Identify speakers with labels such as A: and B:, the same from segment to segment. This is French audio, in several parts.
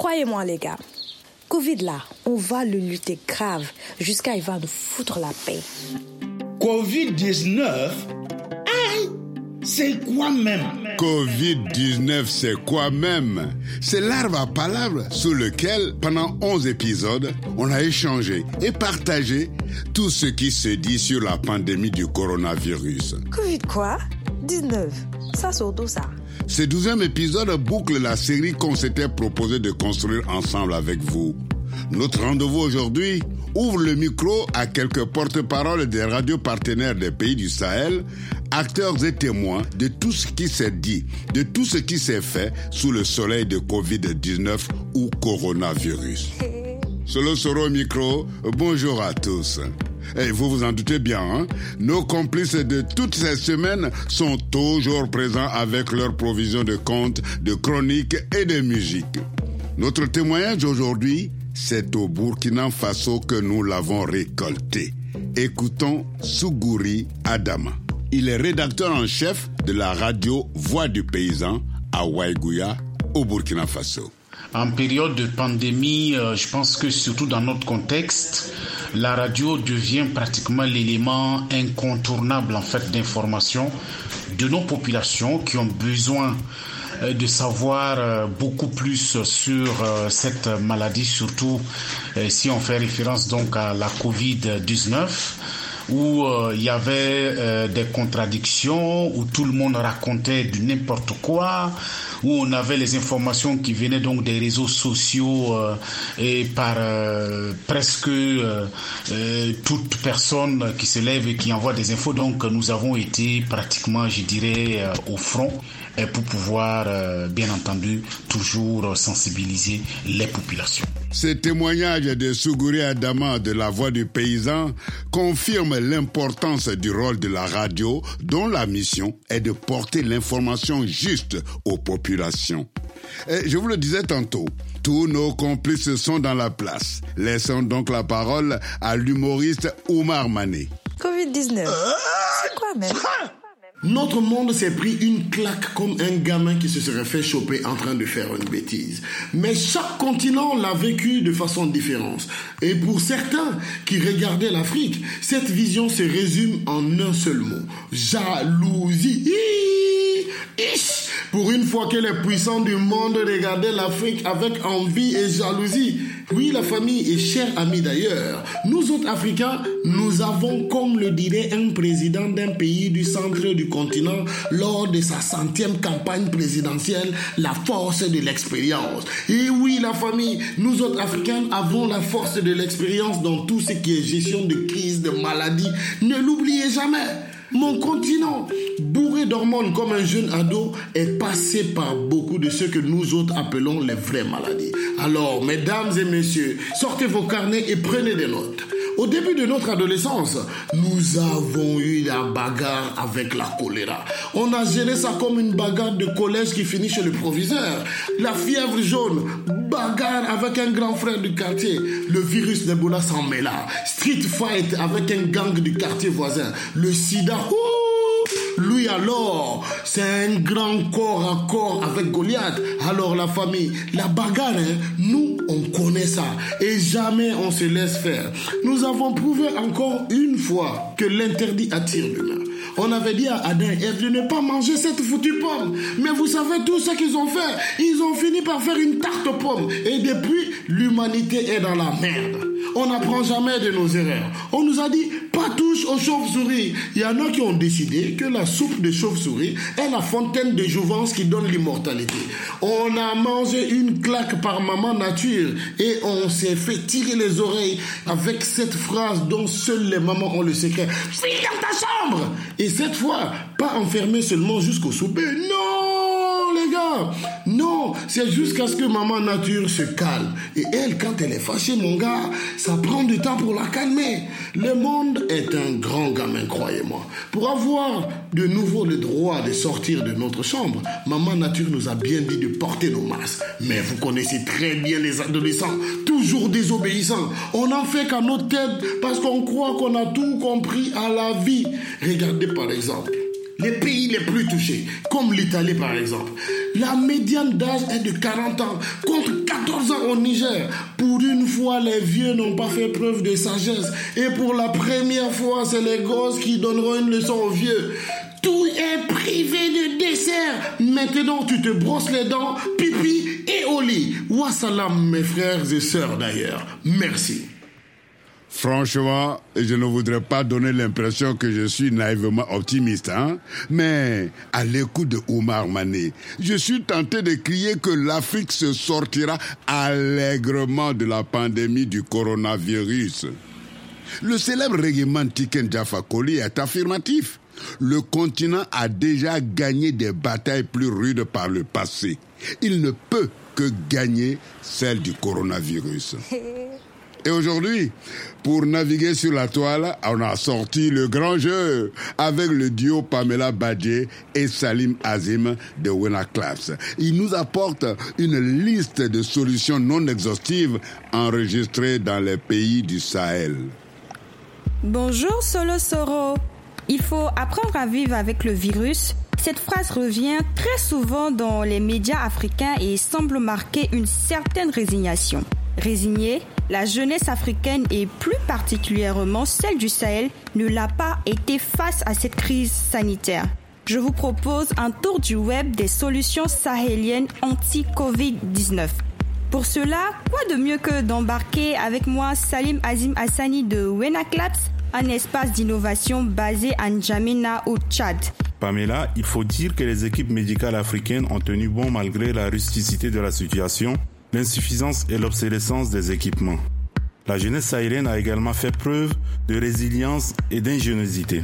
A: Croyez-moi les gars, Covid là, on va le lutter grave jusqu'à il va nous foutre la paix.
B: Covid-19 Aïe C'est quoi même?
C: Covid-19, c'est quoi même? C'est l'arbre à palabres sous lequel, pendant 11 épisodes, on a échangé et partagé tout ce qui se dit sur la pandémie du coronavirus.
A: Covid quoi? 19. Ça surtout ça.
C: Ce douzième épisode boucle la série qu'on s'était proposé de construire ensemble avec vous. Notre rendez-vous aujourd'hui ouvre le micro à quelques porte-paroles des radios partenaires des pays du Sahel, acteurs et témoins de tout ce qui s'est dit, de tout ce qui s'est fait sous le soleil de Covid-19 ou coronavirus. Solo Soro micro, bonjour à tous. Et vous vous en doutez bien, hein? nos complices de toutes ces semaines sont toujours présents avec leur provision de contes, de chroniques et de musique. Notre témoignage aujourd'hui, c'est au Burkina Faso que nous l'avons récolté. Écoutons Sougouri Adama. Il est rédacteur en chef de la radio Voix du paysan à Waïgouya, au Burkina Faso.
D: En période de pandémie, euh, je pense que surtout dans notre contexte, la radio devient pratiquement l'élément incontournable en fait d'information de nos populations qui ont besoin euh, de savoir euh, beaucoup plus sur cette maladie, surtout si on fait référence donc à la Covid-19 où euh, il y avait euh, des contradictions, où tout le monde racontait du n'importe quoi, où on avait les informations qui venaient donc des réseaux sociaux euh, et par presque toute personne qui se lève et qui envoie des infos. Donc nous avons été pratiquement, je dirais, au front pour pouvoir, bien entendu, toujours sensibiliser les populations.
C: Ce témoignage de Sougouri Adama de la voix du paysan confirme l'importance du rôle de la radio dont la mission est de porter l'information juste aux populations. Et je vous le disais tantôt, tous nos complices sont dans la place. Laissons donc la parole à l'humoriste Oumar Mané.
A: Covid-19. C'est quoi même?
B: Notre monde s'est pris une claque comme un gamin qui se serait fait choper en train de faire une bêtise. Mais chaque continent l'a vécu de façon différente. Et pour certains qui regardaient l'Afrique, cette vision se résume en un seul mot. Jalousie. Pour une fois que les puissants du monde regardaient l'Afrique avec envie et jalousie. Oui, la famille est chère amie d'ailleurs. Nous autres Africains, nous avons, comme le dirait un président d'un pays du centre du continent lors de sa centième campagne présidentielle, la force de l'expérience. Et oui, la famille, nous autres Africains avons la force de l'expérience dans tout ce qui est gestion de crise, de maladie. Ne l'oubliez jamais. Mon continent, bourré d'hormones comme un jeune ado, est passé par beaucoup de ce que nous autres appelons les vraies maladies. Alors, mesdames et messieurs, sortez vos carnets et prenez des notes. Au début de notre adolescence, nous avons eu la bagarre avec la choléra. On a géré ça comme une bagarre de collège qui finit chez le proviseur. La fièvre jaune, bagarre avec un grand frère du quartier. Le virus d'Ebola s'en mêla. Street fight avec un gang du quartier voisin. Le sida, lui alors, c'est un grand corps à corps avec Goliath. Alors la famille, la bagarre, hein, nous, on connaît ça. Et jamais on se laisse faire. Nous avons prouvé encore une fois que l'interdit attire l'humain. On avait dit à Adam et Ève de ne pas manger cette foutue pomme. Mais vous savez tout ce qu'ils ont fait. Ils ont fini par faire une tarte aux pommes. Et depuis, l'humanité est dans la merde. On n'apprend jamais de nos erreurs. On nous a dit pas touche aux chauves-souris. Il y en a qui ont décidé que la soupe de chauve-souris est la fontaine de jouvence qui donne l'immortalité. On a mangé une claque par maman nature et on s'est fait tirer les oreilles avec cette phrase dont seules les mamans ont le secret. File dans ta chambre Et cette fois, pas enfermé seulement jusqu'au souper. Non, Non, c'est jusqu'à ce que maman nature se calme. Et elle, quand elle est fâchée, mon gars, ça prend du temps pour la calmer. Le monde est un grand gamin, croyez-moi. Pour avoir de nouveau le droit de sortir de notre chambre, maman nature nous a bien dit de porter nos masques. Mais vous connaissez très bien les adolescents, toujours désobéissants. On n'en fait qu'à notre tête parce qu'on croit qu'on a tout compris à la vie. Regardez par exemple les pays les plus touchés, comme l'Italie par exemple. La médiane d'âge est de 40 ans, contre 14 ans au Niger. Pour une fois, les vieux n'ont pas fait preuve de sagesse. Et pour la première fois, c'est les gosses qui donneront une leçon aux vieux. Tout est privé de dessert. Maintenant, tu te brosses les dents, pipi et au lit. Wassalam, mes frères et sœurs d'ailleurs. Merci.
C: Franchement, je ne voudrais pas donner l'impression que je suis naïvement optimiste, hein. Mais, à l'écoute de Omar Mané, je suis tenté de crier que l'Afrique se sortira allègrement de la pandémie du coronavirus. Le célèbre règlement Tiken Jaffa est affirmatif. Le continent a déjà gagné des batailles plus rudes par le passé. Il ne peut que gagner celle du coronavirus. Et aujourd'hui, pour naviguer sur la toile, on a sorti le grand jeu avec le duo Pamela Badje et Salim Azim de Wena Class. Ils nous apportent une liste de solutions non exhaustives enregistrées dans les pays du Sahel.
E: Bonjour Solo Soro. Il faut apprendre à vivre avec le virus. Cette phrase revient très souvent dans les médias africains et semble marquer une certaine résignation. Résignée, la jeunesse africaine et plus particulièrement celle du Sahel ne l'a pas été face à cette crise sanitaire. Je vous propose un tour du web des solutions sahéliennes anti-Covid-19. Pour cela, quoi de mieux que d'embarquer avec moi Salim Azim Hassani de Wenaklaps, un espace d'innovation basé à N'Djamena au Tchad.
F: Pamela, il faut dire que les équipes médicales africaines ont tenu bon malgré la rusticité de la situation l'insuffisance et l'obsolescence des équipements. La jeunesse sahélienne a également fait preuve de résilience et d'ingéniosité.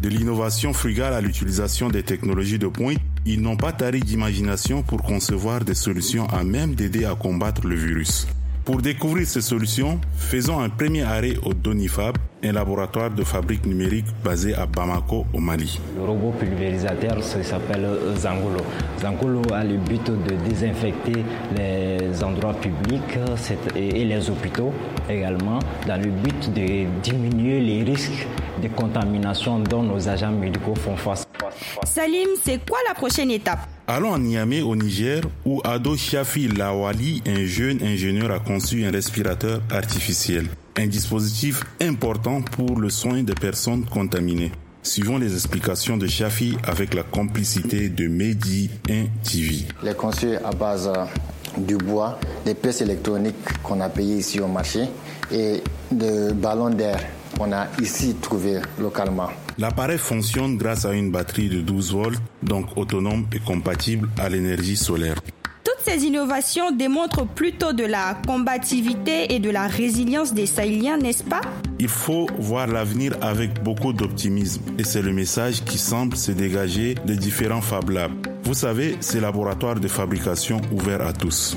F: De l'innovation frugale à l'utilisation des technologies de pointe, ils n'ont pas tari d'imagination pour concevoir des solutions à même d'aider à combattre le virus. Pour découvrir ces solutions, faisons un premier arrêt au Donifab, un laboratoire de fabrique numérique basé à Bamako, au Mali.
G: Le robot pulvérisateur s'appelle euh, Zangolo. Zangolo a le but de désinfecter les endroits publics et les hôpitaux également, dans le but de diminuer les risques de contamination dont nos agents médicaux font face.
E: Salim, c'est quoi la prochaine étape?
F: Allons à Niamey au Niger où Ado Shafi Lawali, un jeune ingénieur, a conçu un respirateur artificiel, un dispositif important pour le soin des personnes contaminées. Suivons les explications de Shafi avec la complicité de Mehdi 1 TV.
H: Les conçu à base du bois, des pièces électroniques qu'on a payées ici au marché et de ballons d'air qu'on a ici trouvés localement.
F: L'appareil fonctionne grâce à une batterie de 12 volts, donc autonome et compatible à l'énergie solaire.
E: Toutes ces innovations démontrent plutôt de la combativité et de la résilience des Sahéliens, n'est-ce pas?
F: Il faut voir l'avenir avec beaucoup d'optimisme et c'est le message qui semble se dégager des différents Fab Labs. Vous savez, ces laboratoires de fabrication ouverts à tous.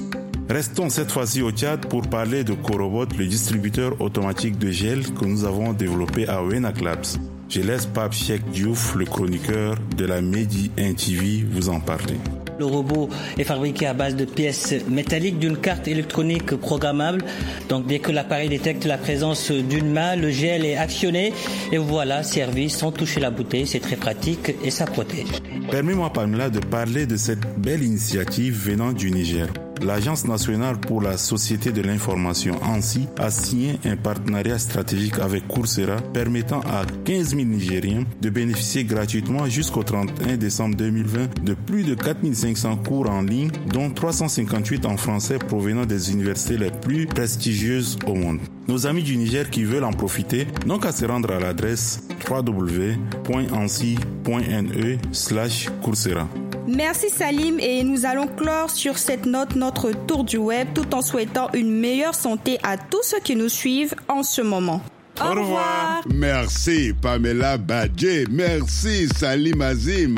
F: Restons cette fois-ci au Tchad pour parler de Corobot, le distributeur automatique de gel que nous avons développé à Wenak Labs. Je laisse Pape Cheikh Diouf, le chroniqueur de la Medi 1 TV, vous en parler.
I: Le robot est fabriqué à base de pièces métalliques d'une carte électronique programmable. Donc dès que l'appareil détecte la présence d'une main, le gel est actionné et voilà, servi sans toucher la bouteille. C'est très pratique et ça protège.
F: Permets-moi Pamela de parler de cette belle initiative venant du Niger l'Agence nationale pour la société de l'information ANSI a signé un partenariat stratégique avec Coursera permettant à 15 000 Nigériens de bénéficier gratuitement jusqu'au 31 décembre 2020 de plus de 4500 cours en ligne, dont 358 en français provenant des universités les plus prestigieuses au monde. Nos amis du Niger qui veulent en profiter n'ont qu'à se rendre à l'adresse www.ansi.ne/coursera.
E: Merci Salim et nous allons clore sur cette note notre tour du web tout en souhaitant une meilleure santé à tous ceux qui nous suivent en ce moment. Au revoir.
C: Merci Pamela Badje. Merci Salim Azim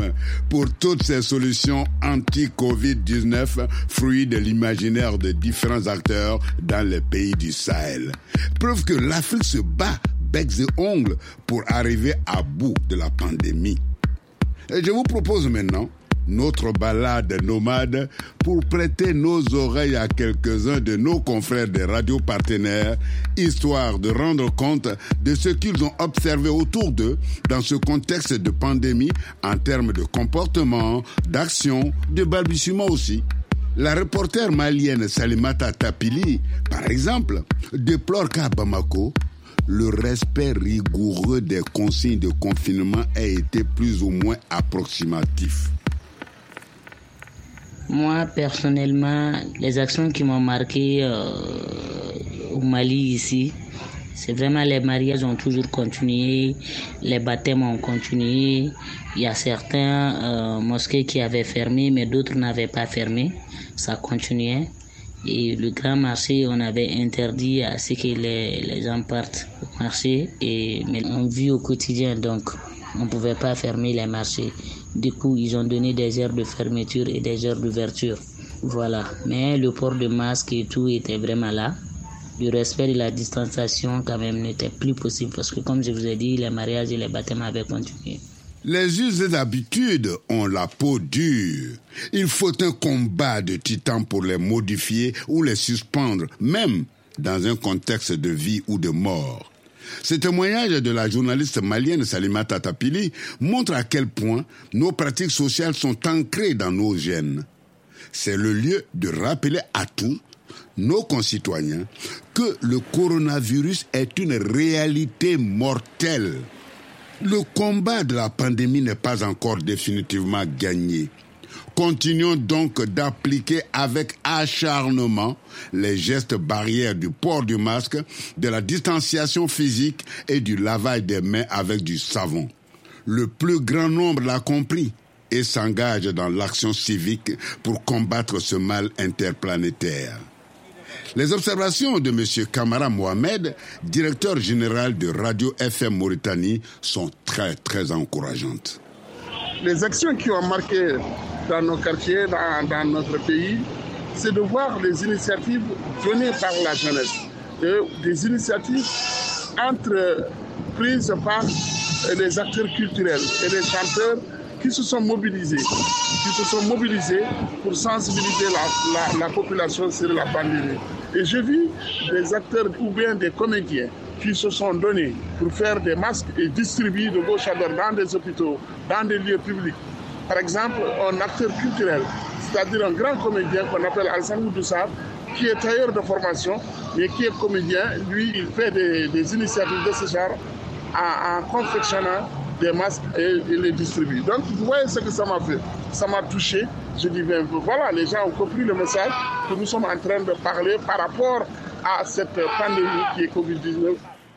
C: pour toutes ces solutions anti-Covid-19, fruits de l'imaginaire de différents acteurs dans les pays du Sahel. Preuve que l'Afrique se bat becs et ongles pour arriver à bout de la pandémie. Et je vous propose maintenant notre balade nomade pour prêter nos oreilles à quelques-uns de nos confrères des radios partenaires, histoire de rendre compte de ce qu'ils ont observé autour d'eux dans ce contexte de pandémie en termes de comportement, d'action, de balbutiement aussi. La reporter malienne Salimata Tapili, par exemple, déplore qu'à Bamako, le respect rigoureux des consignes de confinement a été plus ou moins approximatif.
J: Moi, personnellement, les actions qui m'ont marqué euh, au Mali ici, c'est vraiment les mariages ont toujours continué, les baptêmes ont continué. Il y a certains euh, mosquées qui avaient fermé, mais d'autres n'avaient pas fermé. Ça continuait. Et le grand marché, on avait interdit à ce que les, les gens partent au marché. Mais on vit au quotidien, donc on ne pouvait pas fermer les marchés. Du coup, ils ont donné des heures de fermeture et des heures d'ouverture. Voilà. Mais le port de masque et tout était vraiment là. Le respect de la distanciation, quand même, n'était plus possible parce que, comme je vous ai dit, les mariages et les baptêmes avaient continué.
C: Les us et habitudes ont la peau dure. Il faut un combat de titans pour les modifier ou les suspendre, même dans un contexte de vie ou de mort. Ce témoignage de la journaliste malienne Salimata Tapili montre à quel point nos pratiques sociales sont ancrées dans nos gènes. C'est le lieu de rappeler à tous nos concitoyens que le coronavirus est une réalité mortelle. Le combat de la pandémie n'est pas encore définitivement gagné. Continuons donc d'appliquer avec acharnement les gestes barrières du port du masque, de la distanciation physique et du lavage des mains avec du savon. Le plus grand nombre l'a compris et s'engage dans l'action civique pour combattre ce mal interplanétaire. Les observations de M. Kamara Mohamed, directeur général de Radio FM Mauritanie, sont très très encourageantes.
K: Les actions qui ont marqué dans nos quartiers, dans, notre pays, c'est de voir les initiatives données par la jeunesse. Des initiatives entre, prises par les acteurs culturels et les chanteurs qui se sont mobilisés, qui se sont mobilisés pour sensibiliser la population sur la pandémie. Et j'ai vu des acteurs ou bien des comédiens qui se sont donnés pour faire des masques et distribuer de gauche à droite dans des hôpitaux, dans des lieux publics. Par exemple, un acteur culturel, c'est-à-dire un grand comédien qu'on appelle Alsan Doussab, qui est tailleur de formation, mais qui est comédien, lui, il fait des, initiatives de ce genre en, confectionnant des masques et les distribue. Donc, vous voyez ce que ça m'a fait. Ça m'a touché. Je dis, ben, voilà, les gens ont compris le message que nous sommes en train de parler par rapport à cette pandémie qui est Covid-19.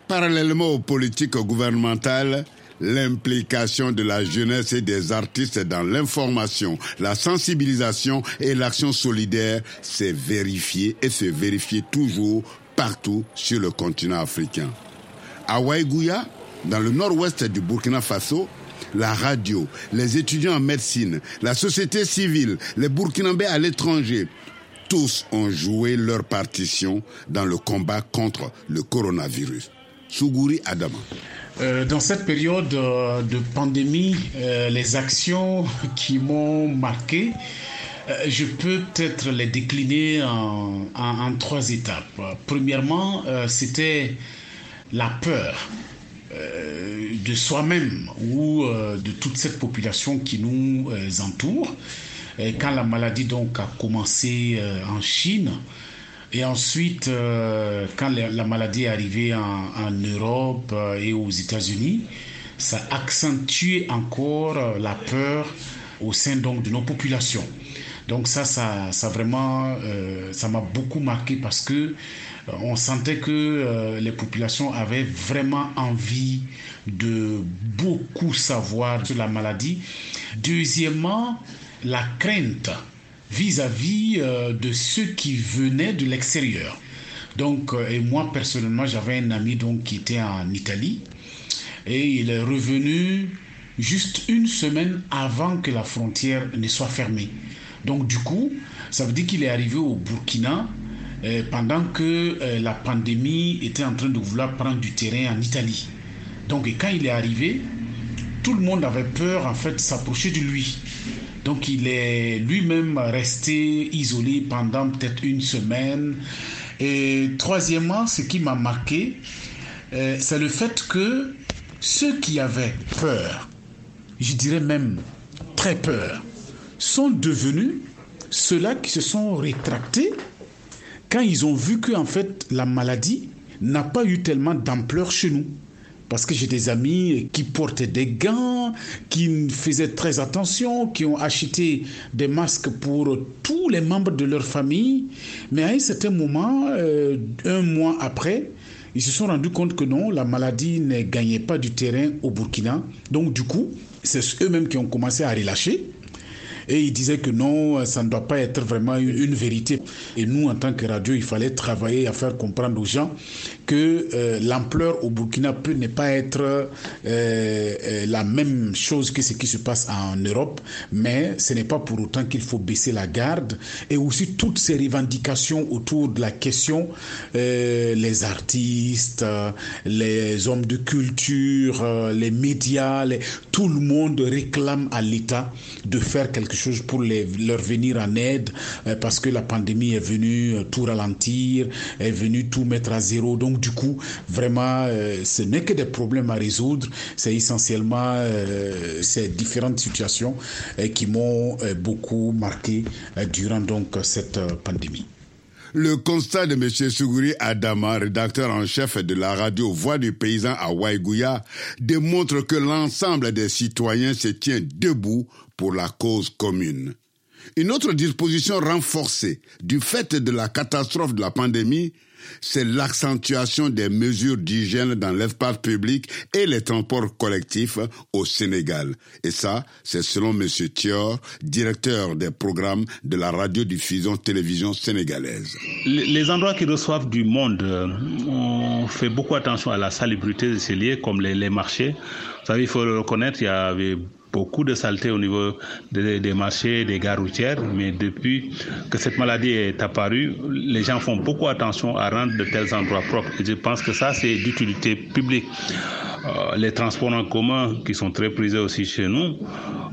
C: Parallèlement aux politiques gouvernementales, l'implication de la jeunesse et des artistes dans l'information, la sensibilisation et l'action solidaire s'est vérifiée et se vérifie toujours partout sur le continent africain. À Waïgouya, dans le nord-ouest du Burkina Faso, la radio, les étudiants en médecine, la société civile, les Burkinabés à l'étranger, tous ont joué leur partition dans le combat contre le coronavirus. Sougouri Adama.
D: Euh, dans cette période euh, de pandémie, euh, les actions qui m'ont marqué, je peux peut-être les décliner en, trois étapes. Premièrement, c'était la peur de soi-même ou de toute cette population qui nous entoure. Quand la maladie donc a commencé en Chine, et ensuite, euh, quand la, la, maladie est arrivée en, Europe euh, et aux États-Unis, ça a accentué encore euh, la peur au sein donc de nos populations. Donc ça, ça, vraiment, ça m'a beaucoup marqué parce que on sentait que les populations avaient vraiment envie de beaucoup savoir sur la maladie. Deuxièmement, la crainte vis-à-vis -vis, euh, de ceux qui venaient de l'extérieur. Donc, euh, et moi personnellement, j'avais un ami donc qui était en Italie et il est revenu juste une semaine avant que la frontière ne soit fermée. Donc, du coup, ça veut dire qu'il est arrivé au Burkina euh, pendant que la pandémie était en train de vouloir prendre du terrain en Italie. Donc, quand il est arrivé, tout le monde avait peur en fait de s'approcher de lui. Donc il est lui-même resté isolé pendant peut-être une semaine. Et troisièmement, ce qui m'a marqué, euh, c'est le fait que ceux qui avaient peur, je dirais même très peur, sont devenus ceux-là qui se sont rétractés quand ils ont vu que en fait la maladie n'a pas eu tellement d'ampleur chez nous. Parce que j'ai des amis qui portaient des gants, qui faisaient très attention, qui ont acheté des masques pour tous les membres de leur famille. Mais à un certain moment, euh, un mois après, ils se sont rendus compte que non, la maladie ne gagnait pas du terrain au Burkina. Donc du coup, c'est eux-mêmes qui ont commencé à relâcher. Et il disait que non, ça ne doit pas être vraiment une, vérité. Et nous, en tant que radio, il fallait travailler à faire comprendre aux gens que euh, l'ampleur au Burkina peut ne pas être euh, euh, la même chose que ce qui se passe en Europe, mais ce n'est pas pour autant qu'il faut baisser la garde. Et aussi toutes ces revendications autour de la question, les artistes, les hommes de culture, les médias, tout le monde réclame à l'État de faire quelque chose pour leur venir en aide parce que la pandémie est venue tout ralentir, est venue tout mettre à zéro. Donc du coup, vraiment, euh, ce n'est que des problèmes à résoudre. C'est essentiellement ces différentes situations qui m'ont beaucoup marqué durant donc cette pandémie.
C: Le constat de M. Suguri Adama, rédacteur en chef de la radio Voix du paysan à Waiguya, démontre que l'ensemble des citoyens se tient debout pour la cause commune. Une autre disposition renforcée du fait de la catastrophe de la pandémie, c'est l'accentuation des mesures d'hygiène dans l'espace public et les transports collectifs au Sénégal. Et ça, c'est selon M. Thior, directeur des programmes de la radiodiffusion télévision sénégalaise.
L: Les endroits qui reçoivent du monde, euh, on fait beaucoup attention à la salubrité de ces lieux, comme les, les marchés. Vous savez, il faut le reconnaître, il y avait beaucoup de saleté au niveau des, marchés, des gares routières, mais depuis que cette maladie est apparue, les gens font beaucoup attention à rendre de tels endroits propres. Et je pense que ça, c'est d'utilité publique. Euh, les transports en commun qui sont très prisés aussi chez nous,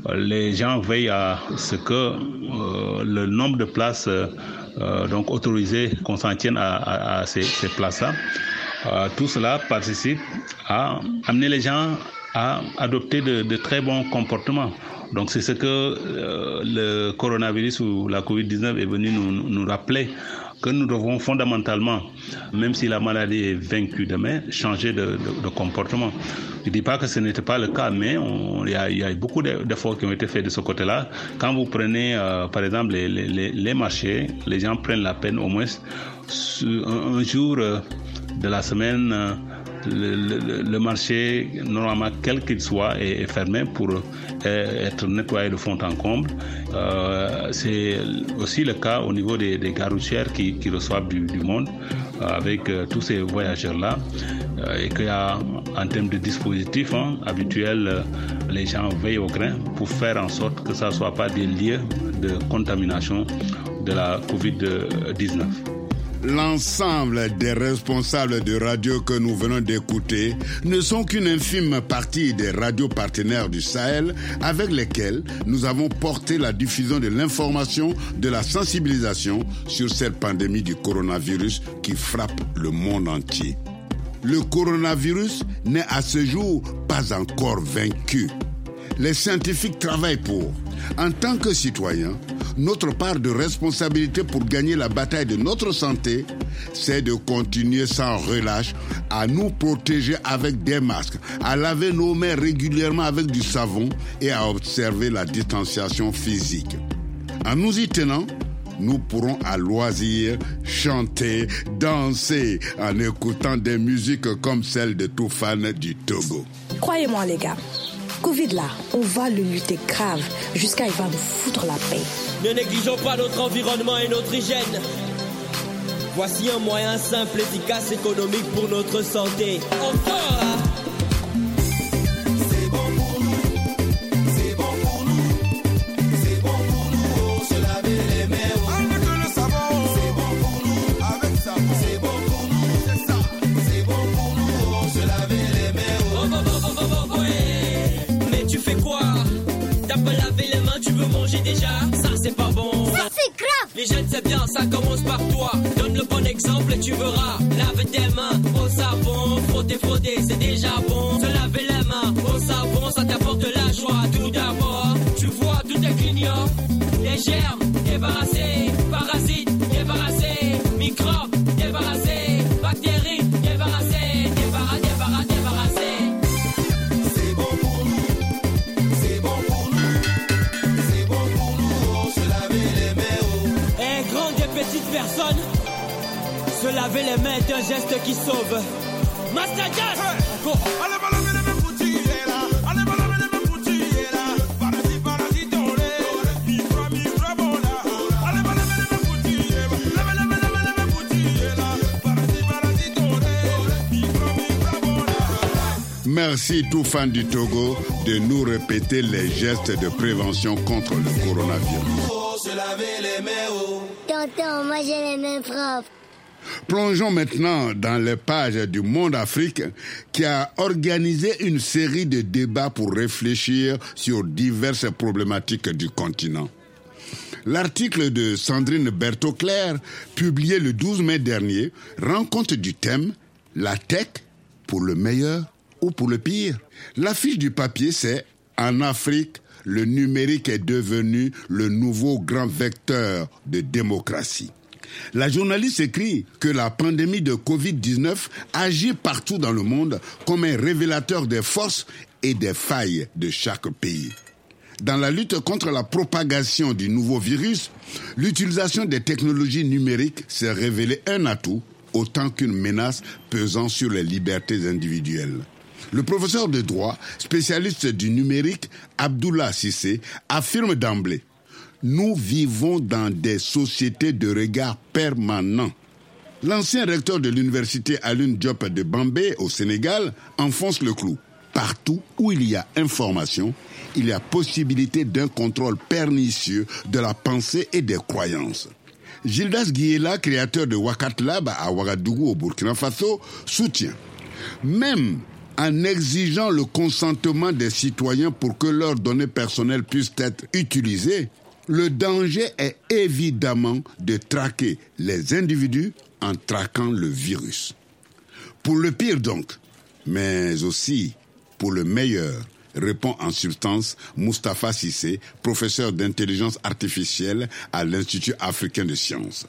L: euh, les gens veillent à ce que euh, le nombre de places donc autorisées qu'on s'en tienne à, ces, ces places-là. tout cela participe à amener les gens à adopter de, très bons comportements. Donc c'est ce que euh, le coronavirus ou la COVID-19 est venu nous, nous, rappeler que nous devons fondamentalement, même si la maladie est vaincue demain, changer de, de, comportement. Je ne dis pas que ce n'était pas le cas, mais il y, y, a beaucoup d'efforts qui ont été faits de ce côté-là. Quand vous prenez, euh, par exemple, les, les, les, marchés, les gens prennent la peine au moins un, un jour euh, de la semaine le, marché, normalement, quel qu'il soit, est, fermé pour euh, être nettoyé de fond en comble. Euh, c'est aussi le cas au niveau des, des qui, reçoivent du, monde euh, avec tous ces voyageurs-là. et qu'il y a, en termes de dispositifs hein, habituels, les gens veillent au grain pour faire en sorte que ça ne soit pas des lieux de contamination de la COVID-19
C: l'ensemble des responsables de radio que nous venons d'écouter ne sont qu'une infime partie des radios partenaires du Sahel avec lesquels nous avons porté la diffusion de l'information, de la sensibilisation sur cette pandémie du coronavirus qui frappe le monde entier. Le coronavirus n'est à ce jour pas encore vaincu. Les scientifiques travaillent pour. En tant que citoyens, notre part de responsabilité pour gagner la bataille de notre santé, c'est de continuer sans relâche à nous protéger avec des masques, à laver nos mains régulièrement avec du savon et à observer la distanciation physique. En nous y tenant, nous pourrons à loisir chanter, danser en écoutant des musiques comme celle de Toufane du Togo.
A: Croyez-moi les gars, Covid là, on va le lutter grave jusqu'à il va nous foutre la paix.
M: Ne négligeons pas notre environnement et notre hygiène. Voici un moyen simple, efficace, économique pour notre santé. Encore ça commence par toi. Donne le bon exemple et tu verras. Lave tes mains au savon, frotter, frotter, c'est déjà bon. Se laver les mains au savon, ça t'apporte la joie. Tout d'abord, tu vois, tout est clignotant. Les germes, débarrassés, parasites,
N: mains pour tirer là. Parasite, parasite, on les. Micro, micro, bon là.
C: Merci tout fan du Togo de nous répéter les gestes de prévention contre le coronavirus.
N: Oh, laver les mains, oh.
O: Tonton, moi j'ai les mains propres.
C: Plongeons maintenant dans les pages du Monde Afrique qui a organisé une série de débats pour réfléchir sur diverses problématiques du continent. L'article de Sandrine Berthaud-Claire, publié le 12 mai dernier, rend compte du thème La tech pour le meilleur ou pour le pire. L'affiche du papier, c'est En Afrique, le numérique est devenu le nouveau grand vecteur de démocratie. La journaliste écrit que la pandémie de Covid-19 agit partout dans le monde comme un révélateur des forces et des failles de chaque pays. Dans la lutte contre la propagation du nouveau virus, l'utilisation des technologies numériques s'est révélée un atout autant qu'une menace pesant sur les libertés individuelles. Le professeur de droit, spécialiste du numérique, Abdullah Sissé, affirme d'emblée nous vivons dans des sociétés de regard permanent. L'ancien recteur de l'université Alun Diop de Bambé au Sénégal enfonce le clou. Partout où il y a information, il y a possibilité d'un contrôle pernicieux de la pensée et des croyances. Gildas Guiela, créateur de Wakat Lab à Ouagadougou au Burkina Faso, soutient. Même en exigeant le consentement des citoyens pour que leurs données personnelles puissent être utilisées, le danger est évidemment de traquer les individus en traquant le virus. Pour le pire donc, mais aussi pour le meilleur, répond en substance Mustapha Sissé, professeur d'intelligence artificielle à l'Institut africain de sciences.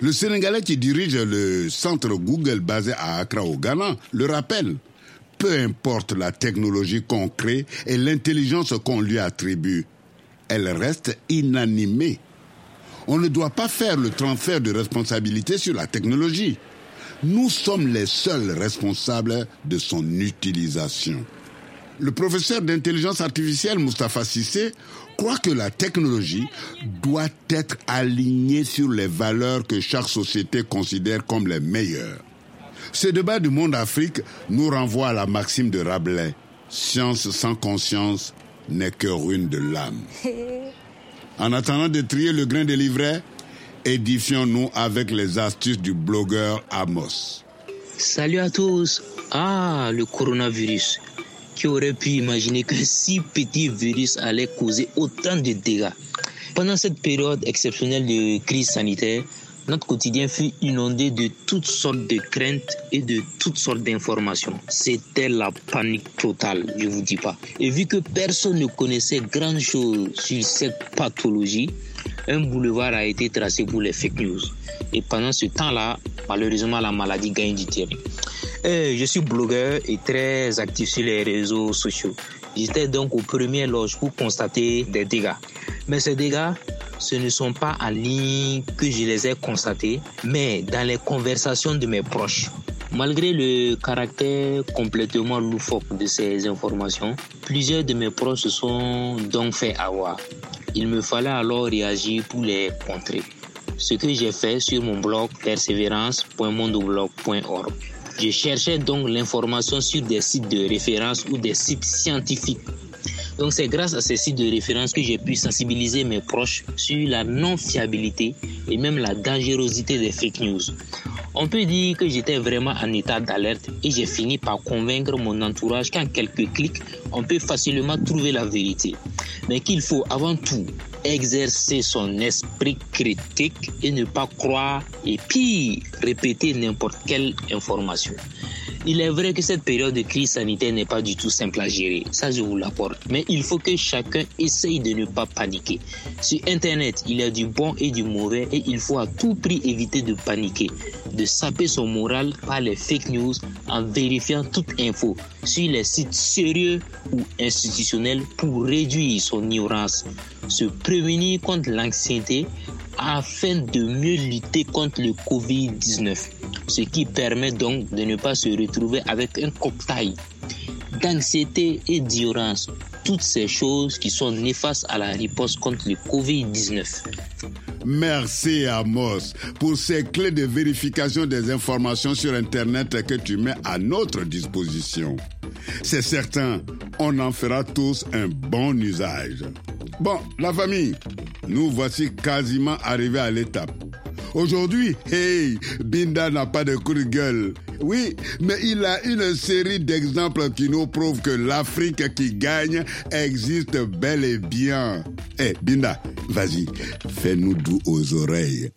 C: Le Sénégalais qui dirige le centre Google basé à Accra au Ghana le rappelle. Peu importe la technologie qu'on crée et l'intelligence qu'on lui attribue, elle reste inanimée. On ne doit pas faire le transfert de responsabilité sur la technologie. Nous sommes les seuls responsables de son utilisation. Le professeur d'intelligence artificielle Mustapha Sissé croit que la technologie doit être alignée sur les valeurs que chaque société considère comme les meilleures. Ce débat du monde Afrique nous renvoie à la maxime de Rabelais. Science sans conscience n'est que ruine de l'âme. En attendant de trier le grain de livret, édifions-nous avec les astuces du blogueur Amos.
P: Salut à tous. Ah, le coronavirus. Qui aurait pu imaginer qu'un si petit virus allait causer autant de dégâts? Pendant cette période exceptionnelle de crise sanitaire, notre quotidien fut inondé de toutes sortes de craintes et de toutes sortes d'informations. C'était la panique totale, je vous dis pas. Et vu que personne ne connaissait grand chose sur cette pathologie, un boulevard a été tracé pour les fake news. Et pendant ce temps-là, malheureusement, la maladie gagne du terrain. Euh, je suis blogueur et très actif sur les réseaux sociaux. J'étais donc aux premières loges pour constater des dégâts. Mais ces dégâts, ce ne sont pas en ligne que je les ai constatés, mais dans les conversations de mes proches. Malgré le caractère complètement loufoque de ces informations, plusieurs de mes proches se sont donc fait avoir. Il me fallait alors réagir pour les contrer. Ce que j'ai fait sur mon blog persévérance.mondoblog.org. Je cherchais donc l'information sur des sites de référence ou des sites scientifiques donc c'est grâce à ces sites de référence que j'ai pu sensibiliser mes proches sur la non-fiabilité et même la dangerosité des fake news. On peut dire que j'étais vraiment en état d'alerte et j'ai fini par convaincre mon entourage qu'en quelques clics, on peut facilement trouver la vérité. mais qu'il faut avant tout exercer son esprit critique et ne pas croire et puis répéter n'importe quelle information. Il est vrai que cette période de crise sanitaire n'est pas du tout simple à gérer, ça je vous l'apporte, mais il faut que chacun essaye de ne pas paniquer. Sur Internet, il y a du bon et du mauvais et il faut à tout prix éviter de paniquer, de saper son moral par les fake news en vérifiant toute info sur les sites sérieux ou institutionnels pour réduire son ignorance, se prévenir contre l'anxiété afin de mieux lutter contre le Covid-19, ce qui permet donc de ne pas se retrouver avec un cocktail d'anxiété et d'ignorance, toutes ces choses qui sont néfastes à la riposte contre le Covid-19.
C: Merci Amos pour ces clés de vérification des informations sur Internet que tu mets à notre disposition. C'est certain, on en fera tous un bon usage. Bon, la famille, nous voici quasiment arrivés à l'étape. Aujourd'hui, hey, Binda n'a pas de coup de gueule. Oui, mais il a une série d'exemples qui nous prouvent que l'Afrique qui gagne existe bel et bien. Eh, Binda, vas-y, fais-nous doux aux oreilles.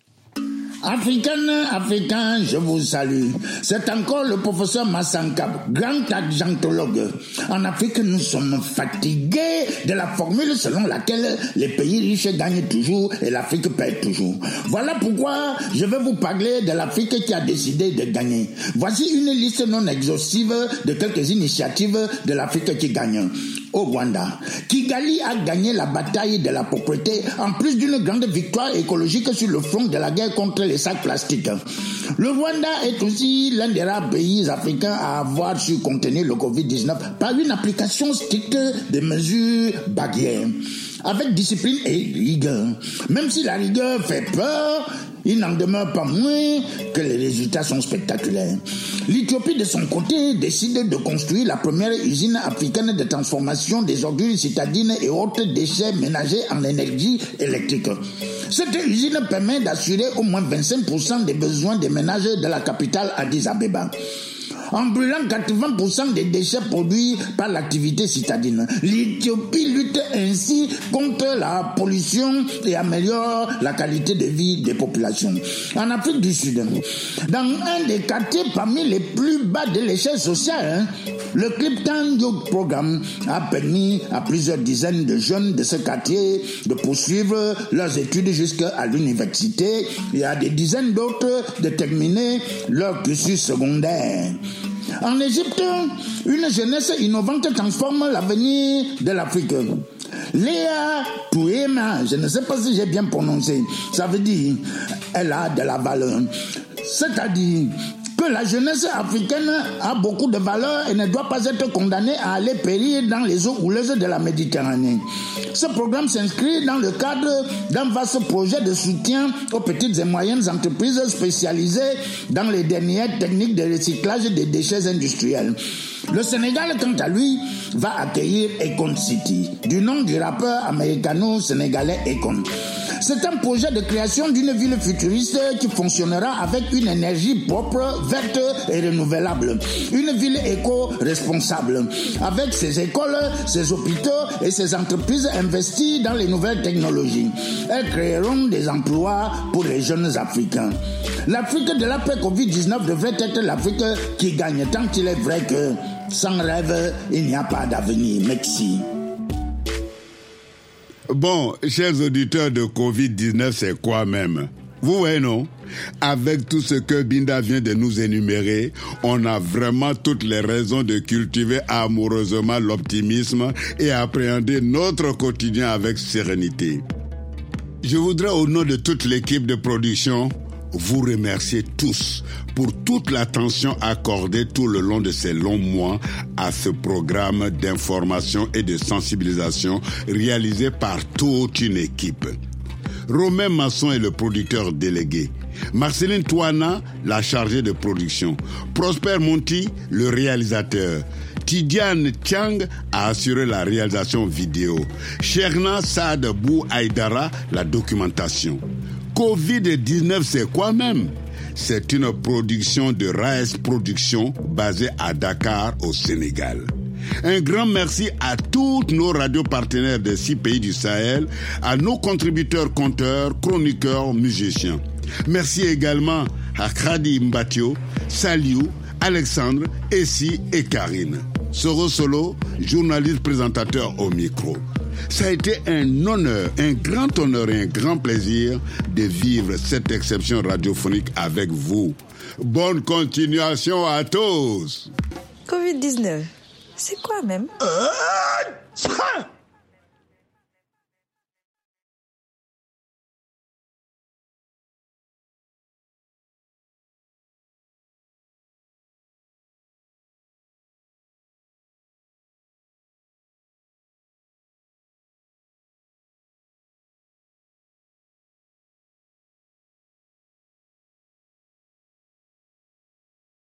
Q: Africaine, Africain, je vous salue. C'est encore le professeur Massankab, grand agentologue. En Afrique, nous sommes fatigués de la formule selon laquelle les pays riches gagnent toujours et l'Afrique perd toujours. Voilà pourquoi je vais vous parler de l'Afrique qui a décidé de gagner. Voici une liste non exhaustive de quelques initiatives de l'Afrique qui gagne au Rwanda. Kigali a gagné la bataille de la propreté en plus d'une grande victoire écologique sur le front de la guerre contre les sacs plastiques. Le Rwanda est aussi l'un des rares pays africains à avoir su contenir le Covid-19 par une application stricte des mesures barrières avec discipline et rigueur. Même si la rigueur fait peur, il n'en demeure pas moins que les résultats sont spectaculaires. L'Éthiopie, de son côté, décide de construire la première usine africaine de transformation des ordures citadines et autres déchets ménagers en énergie électrique. Cette usine permet d'assurer au moins 25% des besoins des ménages de la capitale Addis Abeba en brûlant 80% des déchets produits par l'activité citadine. L'Éthiopie lutte ainsi contre la pollution et améliore la qualité de vie des populations. En Afrique du Sud, dans un des quartiers parmi les plus bas de l'échelle sociale, le Clipton Programme a permis à plusieurs dizaines de jeunes de ce quartier de poursuivre leurs études jusqu'à l'université et à des dizaines d'autres de terminer leur cursus secondaire. En Égypte, une jeunesse innovante transforme l'avenir de l'Afrique. Léa Touema, je ne sais pas si j'ai bien prononcé, ça veut dire elle a de la valeur. C'est-à-dire la jeunesse africaine a beaucoup de valeur et ne doit pas être condamnée à aller périr dans les eaux houleuses de la Méditerranée. Ce programme s'inscrit dans le cadre d'un vaste projet de soutien aux petites et moyennes entreprises spécialisées dans les dernières techniques de recyclage des déchets industriels. Le Sénégal, quant à lui, va accueillir Econ City, du nom du rappeur américano-sénégalais Econ. C'est un projet de création d'une ville futuriste qui fonctionnera avec une énergie propre, verte et renouvelable. Une ville éco-responsable. Avec ses écoles, ses hôpitaux et ses entreprises investies dans les nouvelles technologies. Elles créeront des emplois pour les jeunes Africains. L'Afrique de l'après-Covid-19 devrait être l'Afrique qui gagne tant qu'il est vrai que sans rêve, il n'y a pas d'avenir. Merci.
C: Bon, chers auditeurs de Covid-19, c'est quoi même? Vous voyez, non? Avec tout ce que Binda vient de nous énumérer, on a vraiment toutes les raisons de cultiver amoureusement l'optimisme et appréhender notre quotidien avec sérénité. Je voudrais, au nom de toute l'équipe de production, vous remercier tous pour toute l'attention accordée tout le long de ces longs mois à ce programme d'information et de sensibilisation réalisé par toute une équipe. Romain Masson est le producteur délégué. Marceline Touana, la chargée de production. Prosper Monti, le réalisateur. Tidiane Chang a assuré la réalisation vidéo. Cherna Saad Bou Aydara, la documentation. Covid-19, c'est quoi même? C'est une production de RAES Production basée à Dakar, au Sénégal. Un grand merci à toutes nos radios partenaires des six pays du Sahel, à nos contributeurs, conteurs, chroniqueurs, musiciens. Merci également à Khadi Mbatio, Saliou, Alexandre, Essie et Karine. Soro Solo, journaliste présentateur au micro. Ça a été un honneur, un grand honneur et un grand plaisir de vivre cette exception radiophonique avec vous. Bonne continuation à tous.
A: Covid-19, c'est quoi même?
Q: Euh,